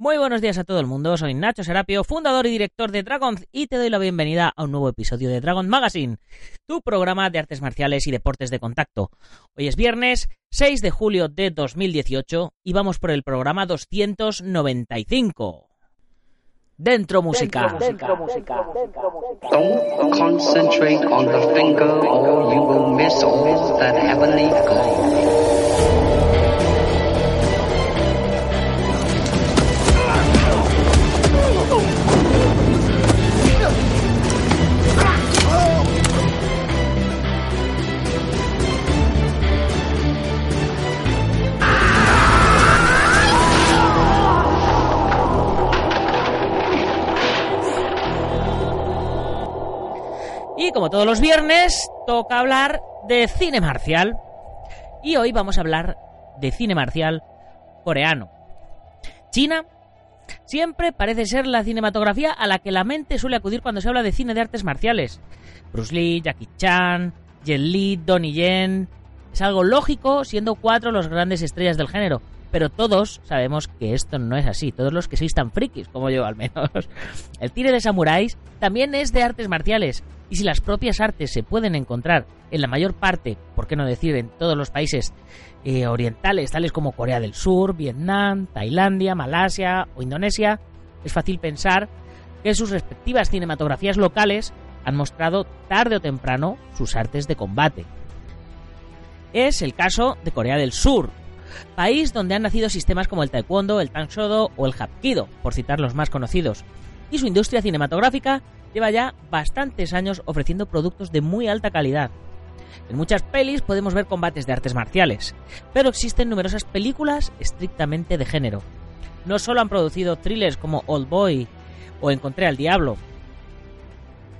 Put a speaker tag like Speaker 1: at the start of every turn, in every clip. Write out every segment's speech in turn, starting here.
Speaker 1: Muy buenos días a todo el mundo, soy Nacho Serapio, fundador y director de Dragon y te doy la bienvenida a un nuevo episodio de Dragon Magazine, tu programa de artes marciales y deportes de contacto. Hoy es viernes 6 de julio de 2018 y vamos por el programa 295. Dentro música. Dentro, música. Don't concentrate on the finger or you will miss all that heavenly Y como todos los viernes, toca hablar de cine marcial. Y hoy vamos a hablar de cine marcial coreano. China siempre parece ser la cinematografía a la que la mente suele acudir cuando se habla de cine de artes marciales. Bruce Lee, Jackie Chan, Jet Li, Donnie Yen. Es algo lógico siendo cuatro los grandes estrellas del género. Pero todos sabemos que esto no es así. Todos los que sois tan frikis, como yo al menos. El cine de samuráis también es de artes marciales. Y si las propias artes se pueden encontrar en la mayor parte, por qué no decir en todos los países eh, orientales, tales como Corea del Sur, Vietnam, Tailandia, Malasia o Indonesia, es fácil pensar que sus respectivas cinematografías locales han mostrado tarde o temprano sus artes de combate. Es el caso de Corea del Sur, país donde han nacido sistemas como el taekwondo, el tangshodo o el hapkido, por citar los más conocidos, y su industria cinematográfica lleva ya bastantes años ofreciendo productos de muy alta calidad. En muchas pelis podemos ver combates de artes marciales, pero existen numerosas películas estrictamente de género. No solo han producido thrillers como Old Boy o Encontré al Diablo,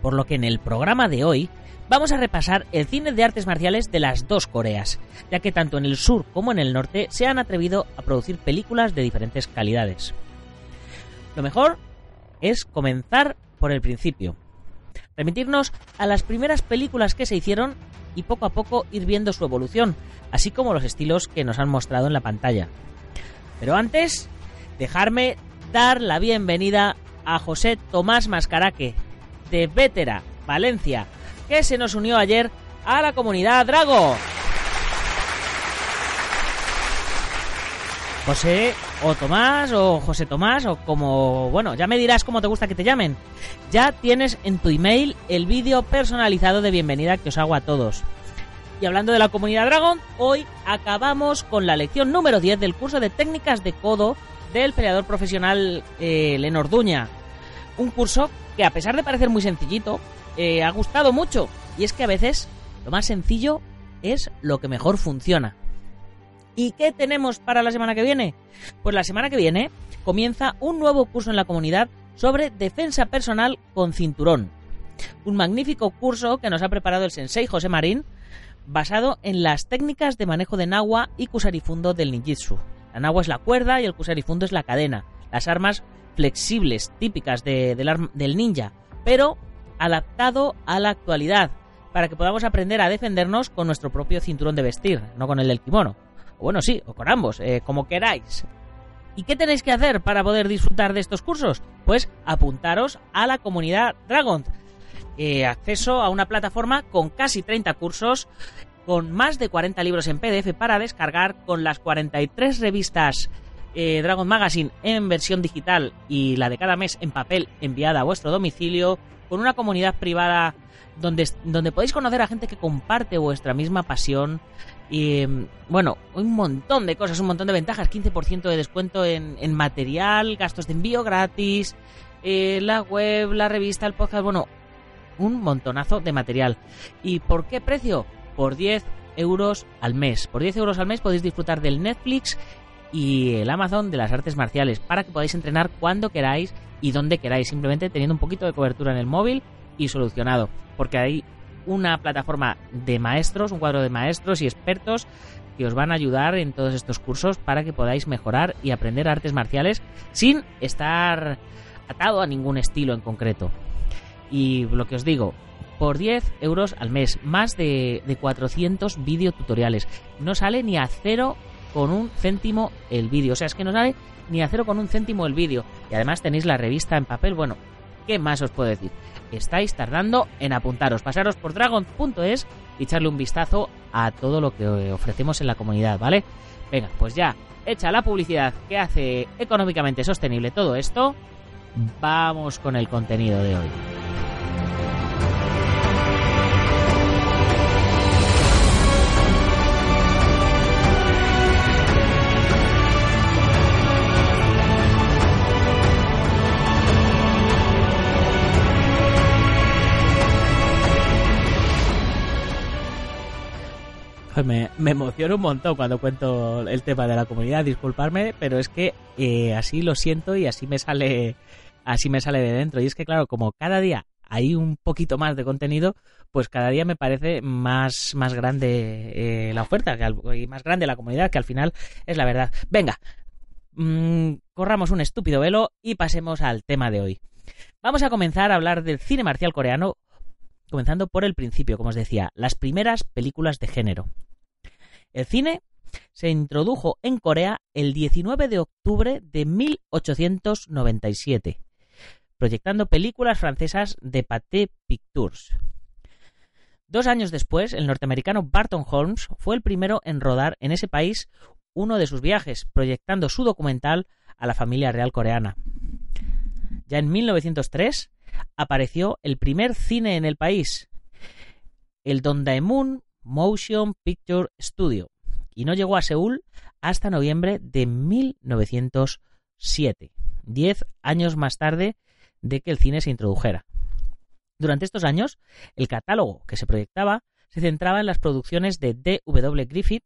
Speaker 1: por lo que en el programa de hoy vamos a repasar el cine de artes marciales de las dos Coreas, ya que tanto en el sur como en el norte se han atrevido a producir películas de diferentes calidades. Lo mejor es comenzar por el principio. Remitirnos a las primeras películas que se hicieron y poco a poco ir viendo su evolución, así como los estilos que nos han mostrado en la pantalla. Pero antes, dejarme dar la bienvenida a José Tomás Mascaraque, de Vétera, Valencia, que se nos unió ayer a la comunidad Drago. José o Tomás o José Tomás o como, bueno, ya me dirás cómo te gusta que te llamen. Ya tienes en tu email el vídeo personalizado de bienvenida que os hago a todos. Y hablando de la comunidad Dragon, hoy acabamos con la lección número 10 del curso de técnicas de codo del peleador profesional eh, Lenorduña. Un curso que a pesar de parecer muy sencillito, eh, ha gustado mucho. Y es que a veces lo más sencillo es lo que mejor funciona. ¿Y qué tenemos para la semana que viene? Pues la semana que viene comienza un nuevo curso en la comunidad sobre defensa personal con cinturón. Un magnífico curso que nos ha preparado el sensei José Marín, basado en las técnicas de manejo de Nagua y Kusarifundo del ninjitsu. La Nagua es la cuerda y el Kusarifundo es la cadena, las armas flexibles típicas del ninja, pero adaptado a la actualidad, para que podamos aprender a defendernos con nuestro propio cinturón de vestir, no con el del kimono. Bueno, sí, o con ambos, eh, como queráis. ¿Y qué tenéis que hacer para poder disfrutar de estos cursos? Pues apuntaros a la comunidad Dragon. Eh, acceso a una plataforma con casi 30 cursos, con más de 40 libros en PDF para descargar, con las 43 revistas eh, Dragon Magazine en versión digital y la de cada mes en papel enviada a vuestro domicilio, con una comunidad privada donde, donde podéis conocer a gente que comparte vuestra misma pasión y bueno, un montón de cosas, un montón de ventajas, 15% de descuento en, material, gastos de envío gratis, eh, la web, la revista, el podcast, bueno, un montonazo de material. ¿Y por qué precio? Por 10 euros al mes. Por 10 euros al mes podéis disfrutar del Netflix y el Amazon de las artes marciales para que podáis entrenar cuando queráis y donde queráis, simplemente teniendo un poquito de cobertura en el móvil y solucionado. Porque hay una plataforma de maestros, un cuadro de maestros y expertos que os van a ayudar en todos estos cursos para que podáis mejorar y aprender artes marciales sin estar atado a ningún estilo en concreto. Y lo que os digo, por 10 euros al mes, más de, de 400 videotutoriales. No sale ni a cero con un céntimo el vídeo. O sea, es que no sale ni a cero con un céntimo el vídeo. Y además tenéis la revista en papel. Bueno, ¿qué más os puedo decir? Estáis tardando en apuntaros. Pasaros por dragon.es y echarle un vistazo a todo lo que ofrecemos en la comunidad, ¿vale? Venga, pues ya, hecha la publicidad que hace económicamente sostenible todo esto, vamos con el contenido de hoy. Me, me emociono un montón cuando cuento el tema de la comunidad, disculparme, pero es que eh, así lo siento y así me sale así me sale de dentro. Y es que claro, como cada día hay un poquito más de contenido, pues cada día me parece más, más grande eh, la oferta y más grande la comunidad, que al final es la verdad. Venga, mm, corramos un estúpido velo y pasemos al tema de hoy. Vamos a comenzar a hablar del cine marcial coreano, comenzando por el principio, como os decía, las primeras películas de género. El cine se introdujo en Corea el 19 de octubre de 1897, proyectando películas francesas de Pathé Pictures. Dos años después, el norteamericano Barton Holmes fue el primero en rodar en ese país uno de sus viajes, proyectando su documental a la familia real coreana. Ya en 1903 apareció el primer cine en el país, el Dondaemun Motion Picture Studio, y no llegó a Seúl hasta noviembre de 1907, diez años más tarde de que el cine se introdujera. Durante estos años, el catálogo que se proyectaba se centraba en las producciones de D. W. Griffith,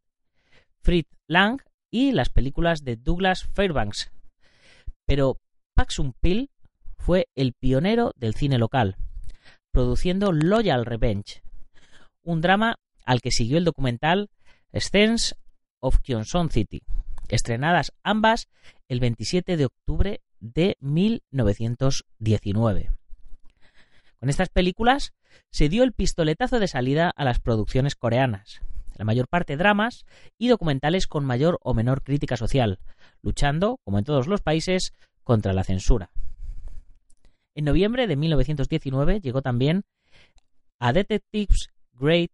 Speaker 1: Fritz Lang y las películas de Douglas Fairbanks. Pero Paxum Pil fue el pionero del cine local, produciendo Loyal Revenge, un drama al que siguió el documental Scenes of Kyonson City, estrenadas ambas el 27 de octubre de 1919. Con estas películas se dio el pistoletazo de salida a las producciones coreanas, la mayor parte dramas y documentales con mayor o menor crítica social, luchando, como en todos los países, contra la censura. En noviembre de 1919 llegó también A Detective's Great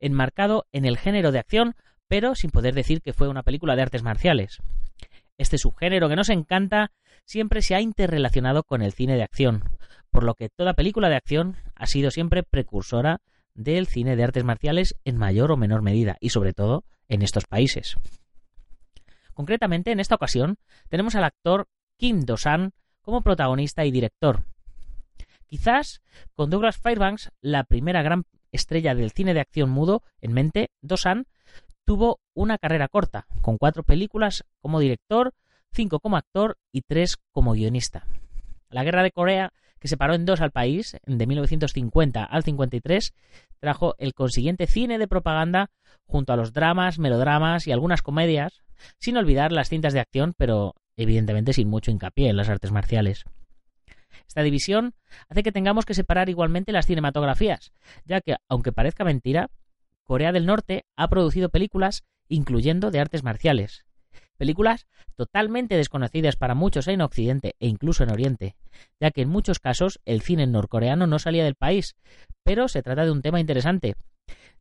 Speaker 1: Enmarcado en el género de acción, pero sin poder decir que fue una película de artes marciales. Este subgénero que nos encanta siempre se ha interrelacionado con el cine de acción, por lo que toda película de acción ha sido siempre precursora del cine de artes marciales en mayor o menor medida, y sobre todo en estos países. Concretamente, en esta ocasión, tenemos al actor Kim Do-san como protagonista y director. Quizás con Douglas Fairbanks, la primera gran estrella del cine de acción mudo en mente, Dosan tuvo una carrera corta, con cuatro películas como director, cinco como actor y tres como guionista. La guerra de Corea, que separó en dos al país, de 1950 al 53, trajo el consiguiente cine de propaganda junto a los dramas, melodramas y algunas comedias, sin olvidar las cintas de acción, pero evidentemente sin mucho hincapié en las artes marciales. Esta división hace que tengamos que separar igualmente las cinematografías, ya que, aunque parezca mentira, Corea del Norte ha producido películas incluyendo de artes marciales. Películas totalmente desconocidas para muchos en Occidente e incluso en Oriente, ya que en muchos casos el cine norcoreano no salía del país, pero se trata de un tema interesante,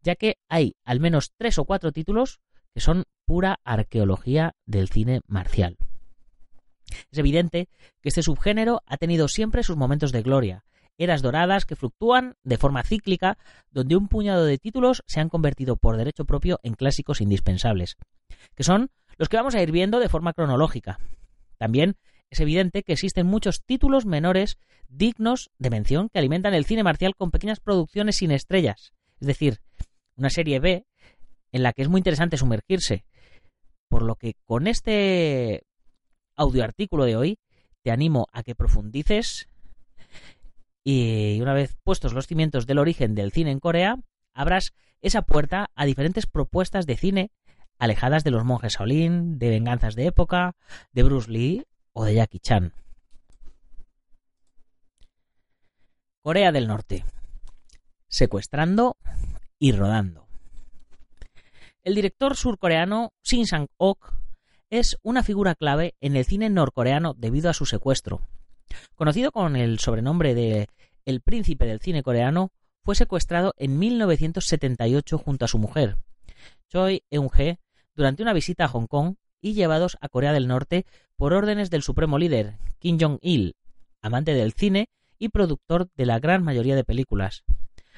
Speaker 1: ya que hay al menos tres o cuatro títulos que son pura arqueología del cine marcial. Es evidente que este subgénero ha tenido siempre sus momentos de gloria, eras doradas que fluctúan de forma cíclica, donde un puñado de títulos se han convertido por derecho propio en clásicos indispensables, que son los que vamos a ir viendo de forma cronológica. También es evidente que existen muchos títulos menores dignos de mención que alimentan el cine marcial con pequeñas producciones sin estrellas, es decir, una serie B en la que es muy interesante sumergirse. Por lo que con este audioartículo de hoy, te animo a que profundices y una vez puestos los cimientos del origen del cine en Corea, abras esa puerta a diferentes propuestas de cine alejadas de los monjes Shaolin, de venganzas de época, de Bruce Lee o de Jackie Chan. Corea del Norte. Secuestrando y rodando. El director surcoreano Shin Sang-ok es una figura clave en el cine norcoreano debido a su secuestro. Conocido con el sobrenombre de El príncipe del cine coreano, fue secuestrado en 1978 junto a su mujer, Choi Eun-hee, durante una visita a Hong Kong y llevados a Corea del Norte por órdenes del supremo líder, Kim Jong-il, amante del cine y productor de la gran mayoría de películas,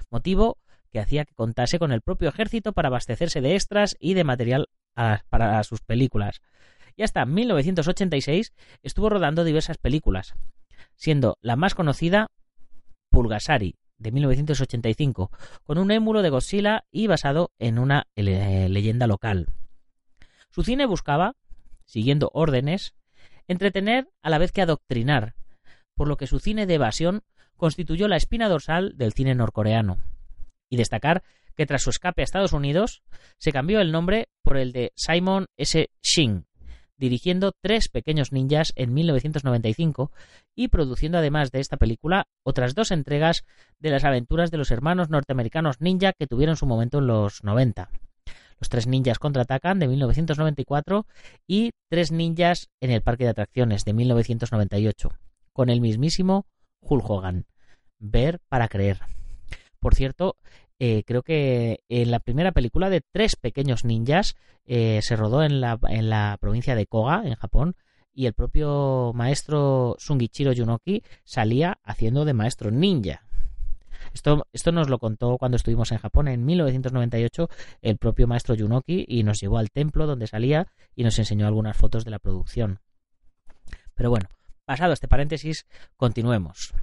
Speaker 1: motivo que hacía que contase con el propio ejército para abastecerse de extras y de material para sus películas. Y hasta 1986 estuvo rodando diversas películas, siendo la más conocida Pulgasari, de 1985, con un émulo de Godzilla y basado en una leyenda local. Su cine buscaba, siguiendo órdenes, entretener a la vez que adoctrinar, por lo que su cine de evasión constituyó la espina dorsal del cine norcoreano. Y destacar que tras su escape a Estados Unidos se cambió el nombre por el de Simon S. Shin, dirigiendo Tres pequeños ninjas en 1995 y produciendo además de esta película otras dos entregas de las aventuras de los hermanos norteamericanos ninja que tuvieron su momento en los 90. Los tres ninjas contraatacan de 1994 y Tres ninjas en el parque de atracciones de 1998, con el mismísimo Hulk Hogan. Ver para creer. Por cierto, eh, creo que en la primera película de Tres Pequeños Ninjas eh, se rodó en la, en la provincia de Koga, en Japón, y el propio maestro Sungichiro Yunoki salía haciendo de maestro ninja. Esto, esto nos lo contó cuando estuvimos en Japón en 1998 el propio maestro Yunoki y nos llevó al templo donde salía y nos enseñó algunas fotos de la producción. Pero bueno, pasado este paréntesis, continuemos.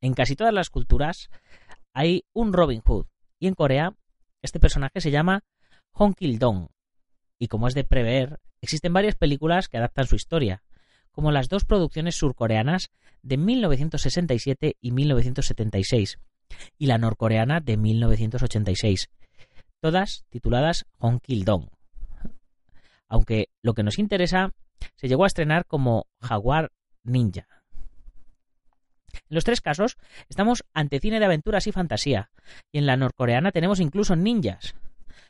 Speaker 1: En casi todas las culturas hay un Robin Hood, y en Corea, este personaje se llama Hong Kil-dong. Y como es de prever, existen varias películas que adaptan su historia, como las dos producciones surcoreanas de 1967 y 1976, y la norcoreana de 1986, todas tituladas Hong Kil-dong. Aunque lo que nos interesa se llegó a estrenar como Jaguar Ninja. En los tres casos estamos ante cine de aventuras y fantasía, y en la norcoreana tenemos incluso ninjas.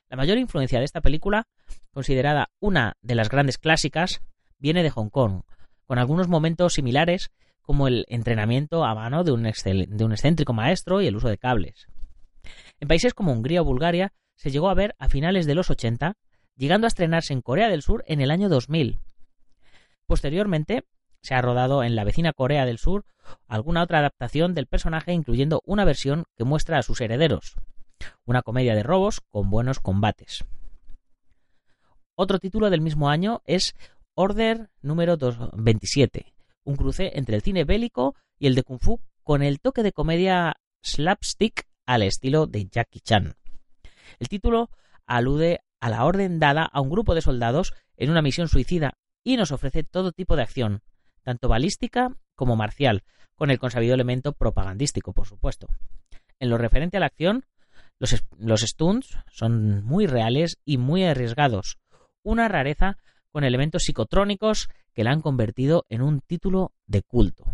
Speaker 1: La mayor influencia de esta película, considerada una de las grandes clásicas, viene de Hong Kong, con algunos momentos similares como el entrenamiento a mano de un, excéntrico maestro y el uso de cables. En países como Hungría o Bulgaria se llegó a ver a finales de los 80, llegando a estrenarse en Corea del Sur en el año 2000. Posteriormente, se ha rodado en la vecina Corea del Sur alguna otra adaptación del personaje, incluyendo una versión que muestra a sus herederos, una comedia de robos con buenos combates. Otro título del mismo año es Order número 27, un cruce entre el cine bélico y el de Kung Fu con el toque de comedia slapstick al estilo de Jackie Chan. El título alude a la orden dada a un grupo de soldados en una misión suicida y nos ofrece todo tipo de acción, tanto balística como marcial, con el consabido elemento propagandístico, por supuesto. En lo referente a la acción, los, stunts son muy reales y muy arriesgados, una rareza con elementos psicotrónicos que la han convertido en un título de culto.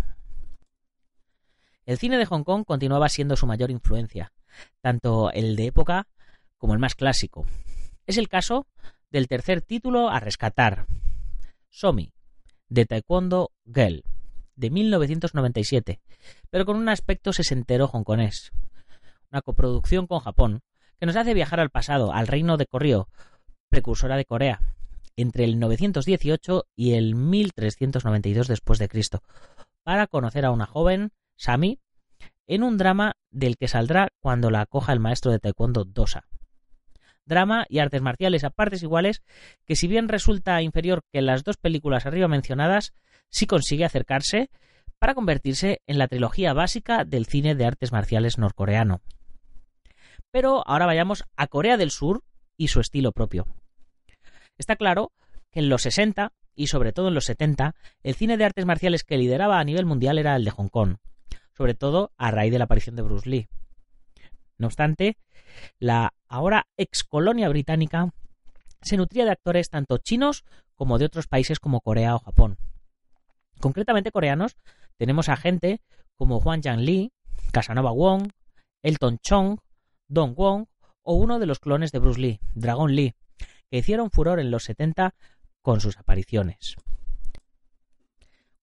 Speaker 1: El cine de Hong Kong continuaba siendo su mayor influencia, tanto el de época como el más clásico. Es el caso del tercer título a rescatar, Somi, de Taekwondo Girl, de 1997, pero con un aspecto sesentero hongkonés. Una coproducción con Japón, que nos hace viajar al pasado, al reino de Koryo, precursora de Corea, entre el 918 y el 1392 después de Cristo, para conocer a una joven, Sami, en un drama del que saldrá cuando la acoja el maestro de taekwondo Dosa drama y artes marciales a partes iguales, que si bien resulta inferior que las dos películas arriba mencionadas, sí consigue acercarse para convertirse en la trilogía básica del cine de artes marciales norcoreano. Pero ahora vayamos a Corea del Sur y su estilo propio. Está claro que en los 60 y sobre todo en los 70, el cine de artes marciales que lideraba a nivel mundial era el de Hong Kong, sobre todo a raíz de la aparición de Bruce Lee. No obstante, la ahora ex colonia británica se nutría de actores tanto chinos como de otros países como Corea o Japón. Concretamente coreanos, tenemos a gente como Juan Yang Lee, Casanova Wong, Elton Chong, Dong Wong o uno de los clones de Bruce Lee, Dragon Lee, que hicieron furor en los 70 con sus apariciones.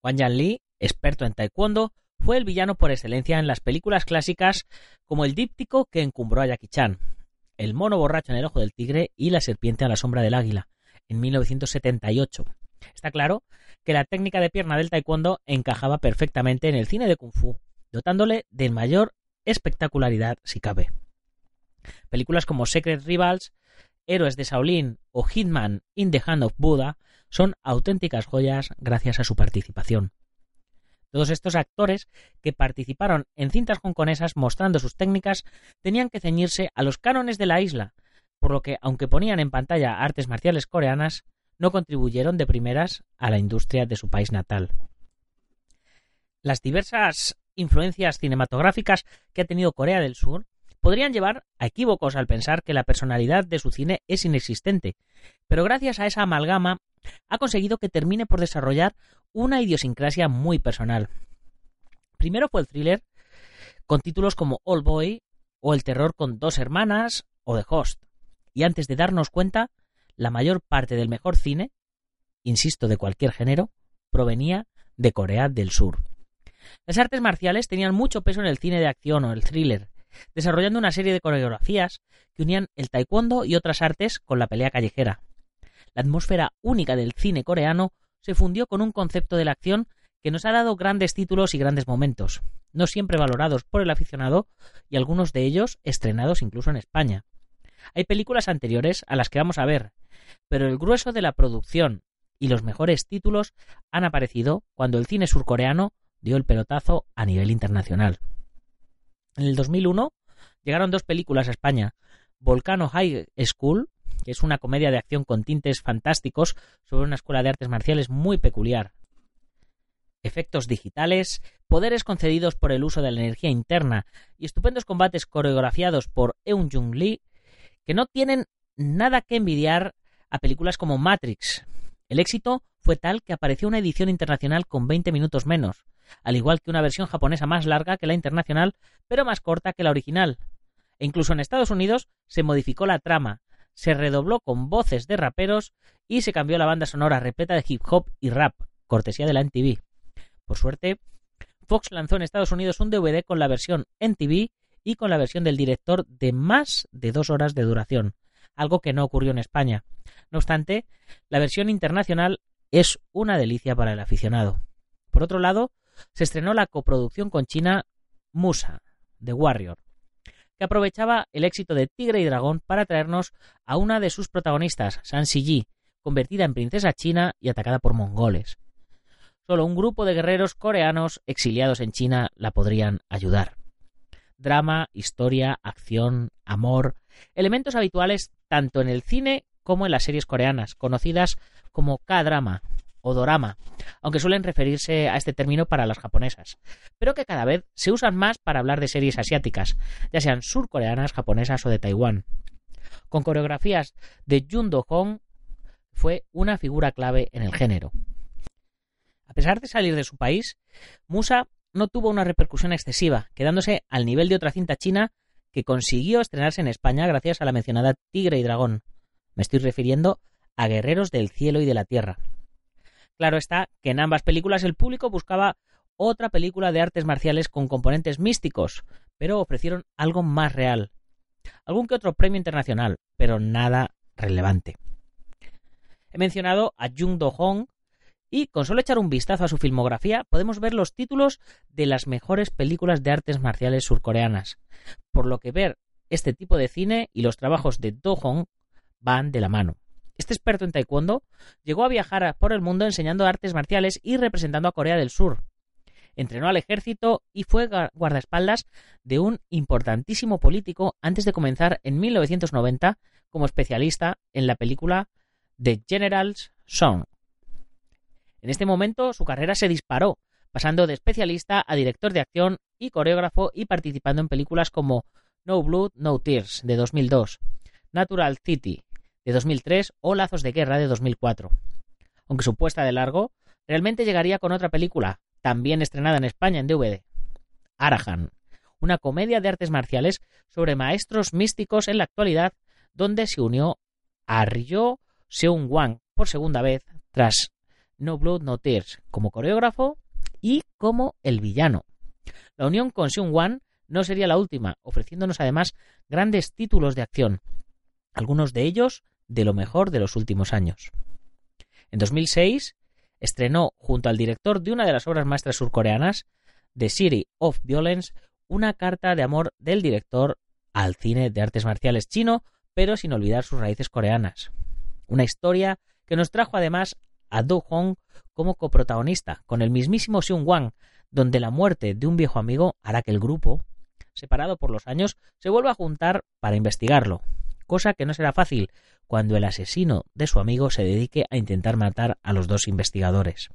Speaker 1: Wang Yan experto en taekwondo, fue el villano por excelencia en las películas clásicas como el díptico que encumbró a Jackie Chan, El mono borracho en el ojo del tigre y La serpiente a la sombra del águila, en 1978. Está claro que la técnica de pierna del taekwondo encajaba perfectamente en el cine de kung fu, dotándole de mayor espectacularidad si cabe. Películas como Secret Rivals, Héroes de Shaolin o Hitman in the Hand of Buddha son auténticas joyas gracias a su participación. Todos estos actores que participaron en cintas hongkonesas mostrando sus técnicas tenían que ceñirse a los cánones de la isla, por lo que, aunque ponían en pantalla artes marciales coreanas, no contribuyeron de primeras a la industria de su país natal. Las diversas influencias cinematográficas que ha tenido Corea del Sur podrían llevar a equívocos al pensar que la personalidad de su cine es inexistente, pero gracias a esa amalgama ha conseguido que termine por desarrollar una idiosincrasia muy personal. Primero fue el thriller, con títulos como All Boy o El terror con dos hermanas o The Host. Y antes de darnos cuenta, la mayor parte del mejor cine, insisto, de cualquier género, provenía de Corea del Sur. Las artes marciales tenían mucho peso en el cine de acción o el thriller, desarrollando una serie de coreografías que unían el taekwondo y otras artes con la pelea callejera. La atmósfera única del cine coreano se fundió con un concepto de la acción que nos ha dado grandes títulos y grandes momentos, no siempre valorados por el aficionado y algunos de ellos estrenados incluso en España. Hay películas anteriores a las que vamos a ver, pero el grueso de la producción y los mejores títulos han aparecido cuando el cine surcoreano dio el pelotazo a nivel internacional. En el 2001 llegaron dos películas a España, Volcano High School, que es una comedia de acción con tintes fantásticos sobre una escuela de artes marciales muy peculiar. Efectos digitales, poderes concedidos por el uso de la energía interna y estupendos combates coreografiados por Eun Jung Lee que no tienen nada que envidiar a películas como Matrix. El éxito fue tal que apareció una edición internacional con 20 minutos menos, al igual que una versión japonesa más larga que la internacional, pero más corta que la original. E incluso en Estados Unidos se modificó la trama, se redobló con voces de raperos y se cambió la banda sonora repleta de hip hop y rap, cortesía de la NTV. Por suerte, Fox lanzó en Estados Unidos un DVD con la versión NTV y con la versión del director de más de dos horas de duración, algo que no ocurrió en España. No obstante, la versión internacional es una delicia para el aficionado. Por otro lado, se estrenó la coproducción con China Musa, The Warrior, que aprovechaba el éxito de Tigre y Dragón para traernos a una de sus protagonistas, San Ji, convertida en princesa china y atacada por mongoles. Solo un grupo de guerreros coreanos exiliados en China la podrían ayudar drama, historia, acción, amor, elementos habituales tanto en el cine como en las series coreanas, conocidas como K-drama o dorama, aunque suelen referirse a este término para las japonesas, pero que cada vez se usan más para hablar de series asiáticas, ya sean surcoreanas, japonesas o de Taiwán. Con coreografías de Jun Do-hong, fue una figura clave en el género. A pesar de salir de su país, Musa no tuvo una repercusión excesiva, quedándose al nivel de otra cinta china que consiguió estrenarse en España gracias a la mencionada Tigre y Dragón. Me estoy refiriendo a Guerreros del Cielo y de la Tierra. Claro está que en ambas películas el público buscaba otra película de artes marciales con componentes místicos, pero ofrecieron algo más real. Algún que otro premio internacional, pero nada relevante. He mencionado a Jung Do-hong y con solo echar un vistazo a su filmografía podemos ver los títulos de las mejores películas de artes marciales surcoreanas, por lo que ver este tipo de cine y los trabajos de Do Hong van de la mano. Este experto en taekwondo llegó a viajar por el mundo enseñando artes marciales y representando a Corea del Sur. Entrenó al ejército y fue guardaespaldas de un importantísimo político antes de comenzar en 1990 como especialista en la película The General's Song, en este momento su carrera se disparó, pasando de especialista a director de acción y coreógrafo y participando en películas como No Blood, No Tears de 2002, Natural City de 2003 o Lazos de Guerra de 2004. Aunque su puesta de largo, realmente llegaría con otra película, también estrenada en España en DVD, Arahan, una comedia de artes marciales sobre maestros místicos en la actualidad, donde se unió a Ryo Seung Wang por segunda vez tras No Blood No Tears como coreógrafo y como el villano. La unión con Seung Wan no sería la última, ofreciéndonos además grandes títulos de acción, algunos de ellos de lo mejor de los últimos años. En 2006 estrenó junto al director de una de las obras maestras surcoreanas, The City of Violence, una carta de amor del director al cine de artes marciales chino, pero sin olvidar sus raíces coreanas. Una historia que nos trajo además a Do Hong como coprotagonista, con el mismísimo Seung Wang, donde la muerte de un viejo amigo hará que el grupo, separado por los años, se vuelva a juntar para investigarlo, cosa que no será fácil cuando el asesino de su amigo se dedique a intentar matar a los dos investigadores.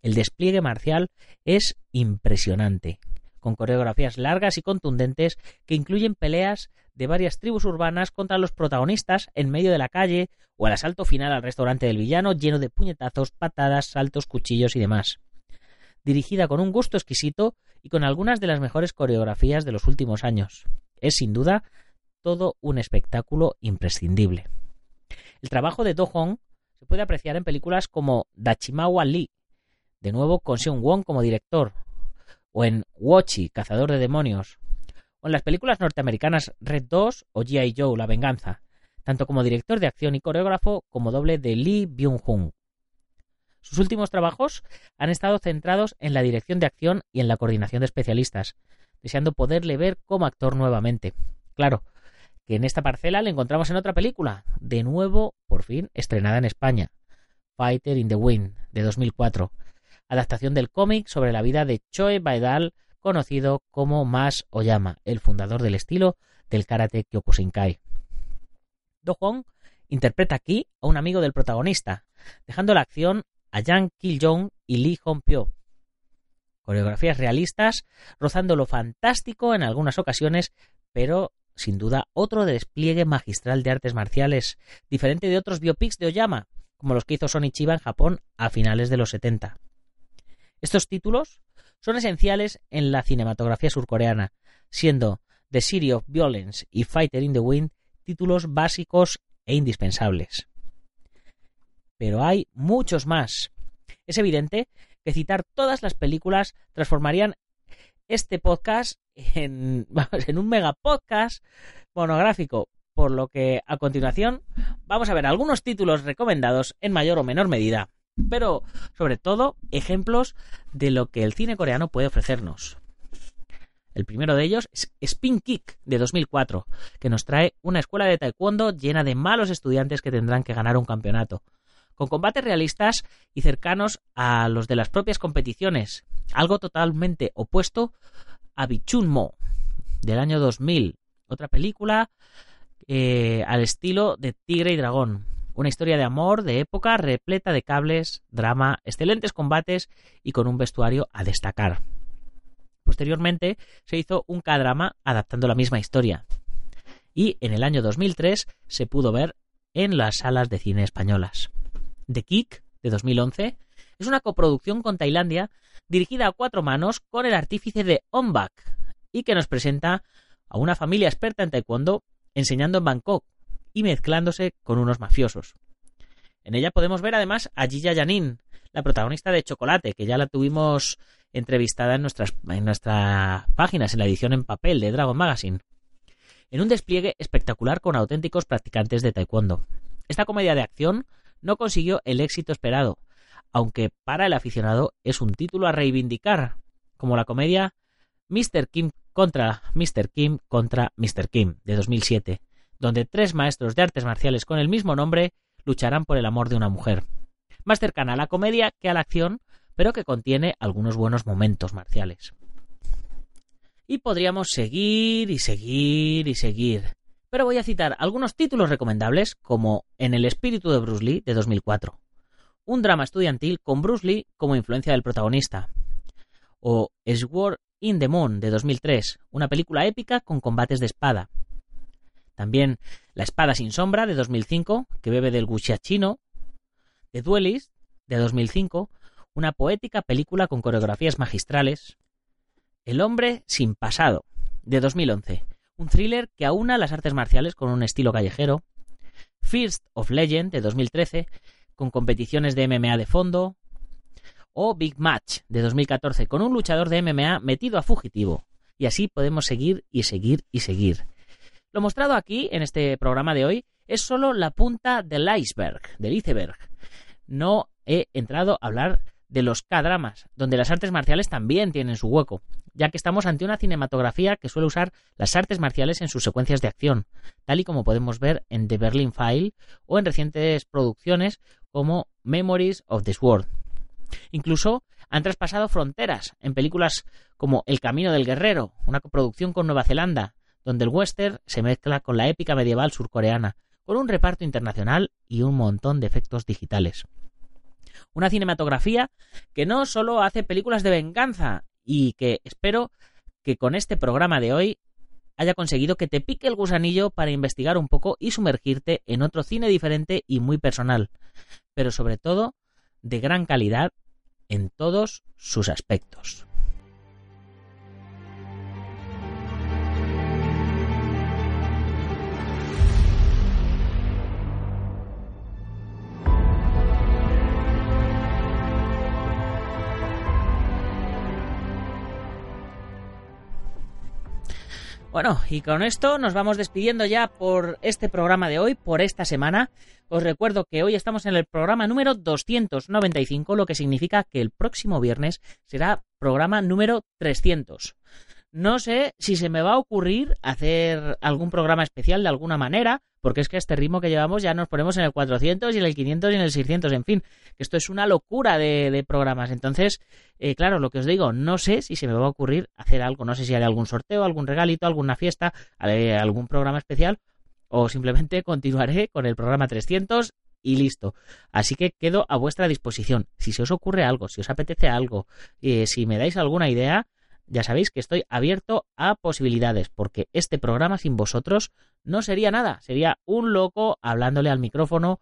Speaker 1: El despliegue marcial es impresionante, con coreografías largas y contundentes que incluyen peleas de varias tribus urbanas contra los protagonistas en medio de la calle o el asalto final al restaurante del villano lleno de puñetazos, patadas, saltos, cuchillos y demás. Dirigida con un gusto exquisito y con algunas de las mejores coreografías de los últimos años. Es sin duda todo un espectáculo imprescindible. El trabajo de Do Hong se puede apreciar en películas como Dachimawa Lee, de nuevo con Seung Won como director, o en Watchy, Cazador de Demonios, o en las películas norteamericanas Red 2 o G.I. Joe, La Venganza, tanto como director de acción y coreógrafo como doble de Lee Byung-hun. Sus últimos trabajos han estado centrados en la dirección de acción y en la coordinación de especialistas, deseando poderle ver como actor nuevamente. Claro, que en esta parcela le encontramos en otra película, de nuevo, por fin, estrenada en España, Fighter in the Wind, de 2004, adaptación del cómic sobre la vida de Choi Baedal, conocido como Mas Oyama, el fundador del estilo del karate Kyokushinkai. Do Hong interpreta aquí a un amigo del protagonista, dejando la acción a Yang Kil-jong y Lee Hong-pyo. Coreografías realistas, rozando lo fantástico en algunas ocasiones, pero sin duda otro despliegue magistral de artes marciales, diferente de otros biopics de Oyama, como los que hizo Chiba en Japón a finales de los 70. Estos títulos son esenciales en la cinematografía surcoreana, siendo The City of Violence y Fighter in the Wind títulos básicos e indispensables. Pero hay muchos más. Es evidente que citar todas las películas transformarían este podcast en, un mega podcast monográfico, por lo que a continuación vamos a ver algunos títulos recomendados en mayor o menor medida. Pero sobre todo ejemplos de lo que el cine coreano puede ofrecernos. El primero de ellos es Spin Kick de 2004, que nos trae una escuela de taekwondo llena de malos estudiantes que tendrán que ganar un campeonato, con combates realistas y cercanos a los de las propias competiciones, algo totalmente opuesto a Bichunmo del año 2000, otra película eh, al estilo de Tigre y Dragón, una historia de amor de época repleta de cables, drama, excelentes combates y con un vestuario a destacar. Posteriormente se hizo un K-drama adaptando la misma historia. Y en el año 2003 se pudo ver en las salas de cine españolas. The Kick, de 2011, es una coproducción con Tailandia dirigida a cuatro manos con el artífice de Ombak y que nos presenta a una familia experta en taekwondo enseñando en Bangkok, y mezclándose con unos mafiosos. En ella podemos ver además a Gilla Janin, la protagonista de Chocolate, que ya la tuvimos entrevistada en nuestras, en nuestras páginas, en la edición en papel de Dragon Magazine. En un despliegue espectacular con auténticos practicantes de taekwondo. Esta comedia de acción no consiguió el éxito esperado, aunque para el aficionado es un título a reivindicar, como la comedia Mr. Kim contra Mr. Kim contra Mr. Kim de 2007, donde tres maestros de artes marciales con el mismo nombre lucharán por el amor de una mujer. Más cercana a la comedia que a la acción, pero que contiene algunos buenos momentos marciales. Y podríamos seguir y seguir y seguir. Pero voy a citar algunos títulos recomendables como En el espíritu de Bruce Lee de 2004, un drama estudiantil con Bruce Lee como influencia del protagonista, o Sword in the Moon de 2003, una película épica con combates de espada, también La espada sin sombra de 2005, que bebe del chino. The Duelist de 2005, una poética película con coreografías magistrales. El hombre sin pasado de 2011, un thriller que aúna las artes marciales con un estilo callejero. First of Legend de 2013, con competiciones de MMA de fondo, o Big Match de 2014, con un luchador de MMA metido a fugitivo. Y así podemos seguir y seguir y seguir. Lo mostrado aquí, en este programa de hoy, es solo la punta del iceberg, del iceberg. No he entrado a hablar de los K-dramas, donde las artes marciales también tienen su hueco, ya que estamos ante una cinematografía que suele usar las artes marciales en sus secuencias de acción, tal y como podemos ver en The Berlin File o en recientes producciones como Memories of the Sword. Incluso han traspasado fronteras en películas como El Camino del Guerrero, una coproducción con Nueva Zelanda, donde el western se mezcla con la épica medieval surcoreana, con un reparto internacional y un montón de efectos digitales. Una cinematografía que no solo hace películas de venganza y que espero que con este programa de hoy haya conseguido que te pique el gusanillo para investigar un poco y sumergirte en otro cine diferente y muy personal, pero sobre todo de gran calidad en todos sus aspectos. Bueno, y con esto nos vamos despidiendo ya por este programa de hoy, por esta semana. Os recuerdo que hoy estamos en el programa número 295, lo que significa que el próximo viernes será programa número 300. No sé si se me va a ocurrir hacer algún programa especial de alguna manera, porque es que a este ritmo que llevamos ya nos ponemos en el 400 y en el 500 y en el 600, en fin, que esto es una locura de, programas. Entonces, eh, claro, lo que os digo, no sé si se me va a ocurrir hacer algo, no sé si haré algún sorteo, algún regalito, alguna fiesta, algún programa especial o simplemente continuaré con el programa 300 y listo. Así que quedo a vuestra disposición. Si se os ocurre algo, si os apetece algo, eh, si me dais alguna idea, ya sabéis que estoy abierto a posibilidades, porque este programa sin vosotros no sería nada, sería un loco hablándole al micrófono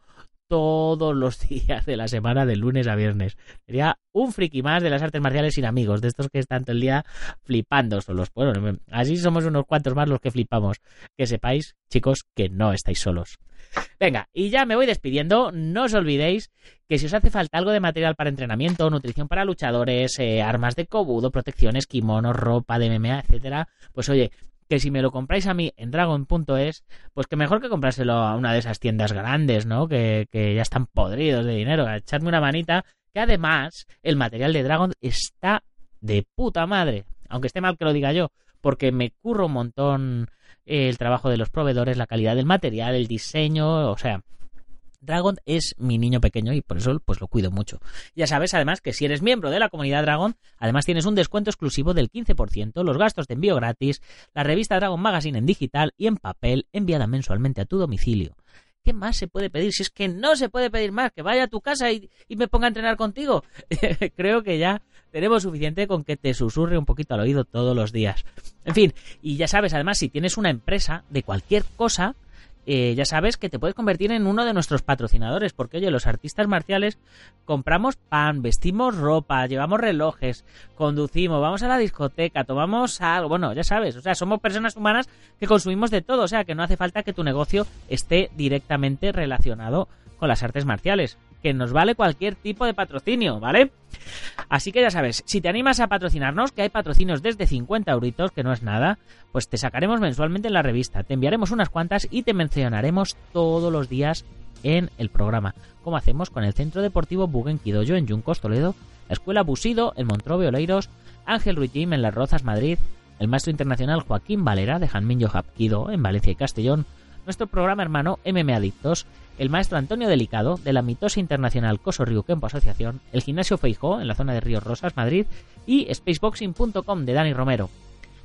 Speaker 1: todos los días de la semana, de lunes a viernes. Sería un friki más de las artes marciales sin amigos, de estos que están todo el día flipando solos. Bueno, así somos unos cuantos más los que flipamos. Que sepáis, chicos, que no estáis solos. Venga, y ya me voy despidiendo. No os olvidéis que si os hace falta algo de material para entrenamiento, nutrición para luchadores, eh, armas de cobudo, protecciones, kimonos, ropa de MMA, etcétera, pues oye, que si me lo compráis a mí en dragon.es, pues que mejor que comprárselo a una de esas tiendas grandes, ¿no? Que, que ya están podridos de dinero. Echadme una manita, que además el material de Dragon está de puta madre. Aunque esté mal que lo diga yo, porque me curro un montón el trabajo de los proveedores, la calidad del material, el diseño, o sea, Dragon es mi niño pequeño y por eso pues lo cuido mucho. Ya sabes además que si eres miembro de la comunidad Dragon, además tienes un descuento exclusivo del 15%, los gastos de envío gratis, la revista Dragon Magazine en digital y en papel enviada mensualmente a tu domicilio. ¿Qué más se puede pedir? Si es que no se puede pedir más, que vaya a tu casa y, y me ponga a entrenar contigo. Creo que ya tenemos suficiente con que te susurre un poquito al oído todos los días. En fin, y ya sabes, además, si tienes una empresa de cualquier cosa, eh, ya sabes que te puedes convertir en uno de nuestros patrocinadores, porque oye, los artistas marciales compramos pan, vestimos ropa, llevamos relojes, conducimos, vamos a la discoteca, tomamos algo, bueno, ya sabes, o sea, somos personas humanas que consumimos de todo, o sea, que no hace falta que tu negocio esté directamente relacionado con las artes marciales que nos vale cualquier tipo de patrocinio, ¿vale? Así que ya sabes, si te animas a patrocinarnos, que hay patrocinios desde 50 euritos, que no es nada, pues te sacaremos mensualmente en la revista, te enviaremos unas cuantas y te mencionaremos todos los días en el programa, como hacemos con el Centro Deportivo Buguen Quidoyo en Yuncos, Toledo, la Escuela Busido en Montrove Oleiros, Ángel Ruitim en Las Rozas, Madrid, el maestro internacional Joaquín Valera de Janmin Hapkido en Valencia y Castellón, nuestro programa hermano MM Adictos, el maestro Antonio Delicado de la mitosa internacional Coso Río Kempo Asociación, el gimnasio Feijó en la zona de Ríos Rosas, Madrid y spaceboxing.com de Dani Romero.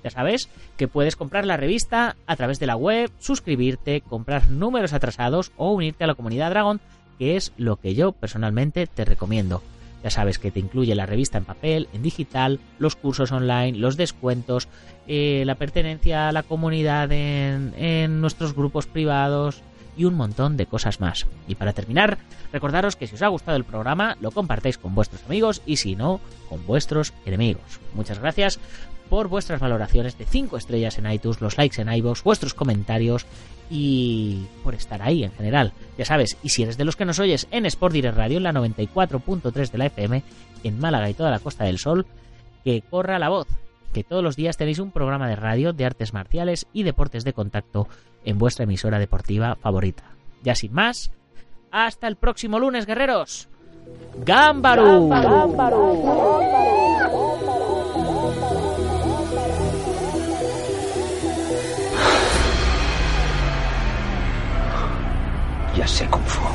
Speaker 1: Ya sabes que puedes comprar la revista a través de la web, suscribirte, comprar números atrasados o unirte a la comunidad Dragon, que es lo que yo personalmente te recomiendo. Ya sabes que te incluye la revista en papel, en digital, los cursos online, los descuentos, eh, la pertenencia a la comunidad en, en nuestros grupos privados, y un montón de cosas más. Y para terminar, recordaros que si os ha gustado el programa, lo compartáis con vuestros amigos y si no, con vuestros enemigos. Muchas gracias por vuestras valoraciones de 5 estrellas en iTunes, los likes en iVoox, vuestros comentarios y por estar ahí en general. Ya sabes, y si eres de los que nos oyes en Sport Direct Radio, en la 94.3 de la FM, en Málaga y toda la Costa del Sol, que corra la voz, que todos los días tenéis un programa de radio de artes marciales y deportes de contacto en vuestra emisora deportiva favorita. Ya sin más, hasta el próximo lunes, guerreros. ¡Gámbaro!
Speaker 2: Ya sé Kung Fu.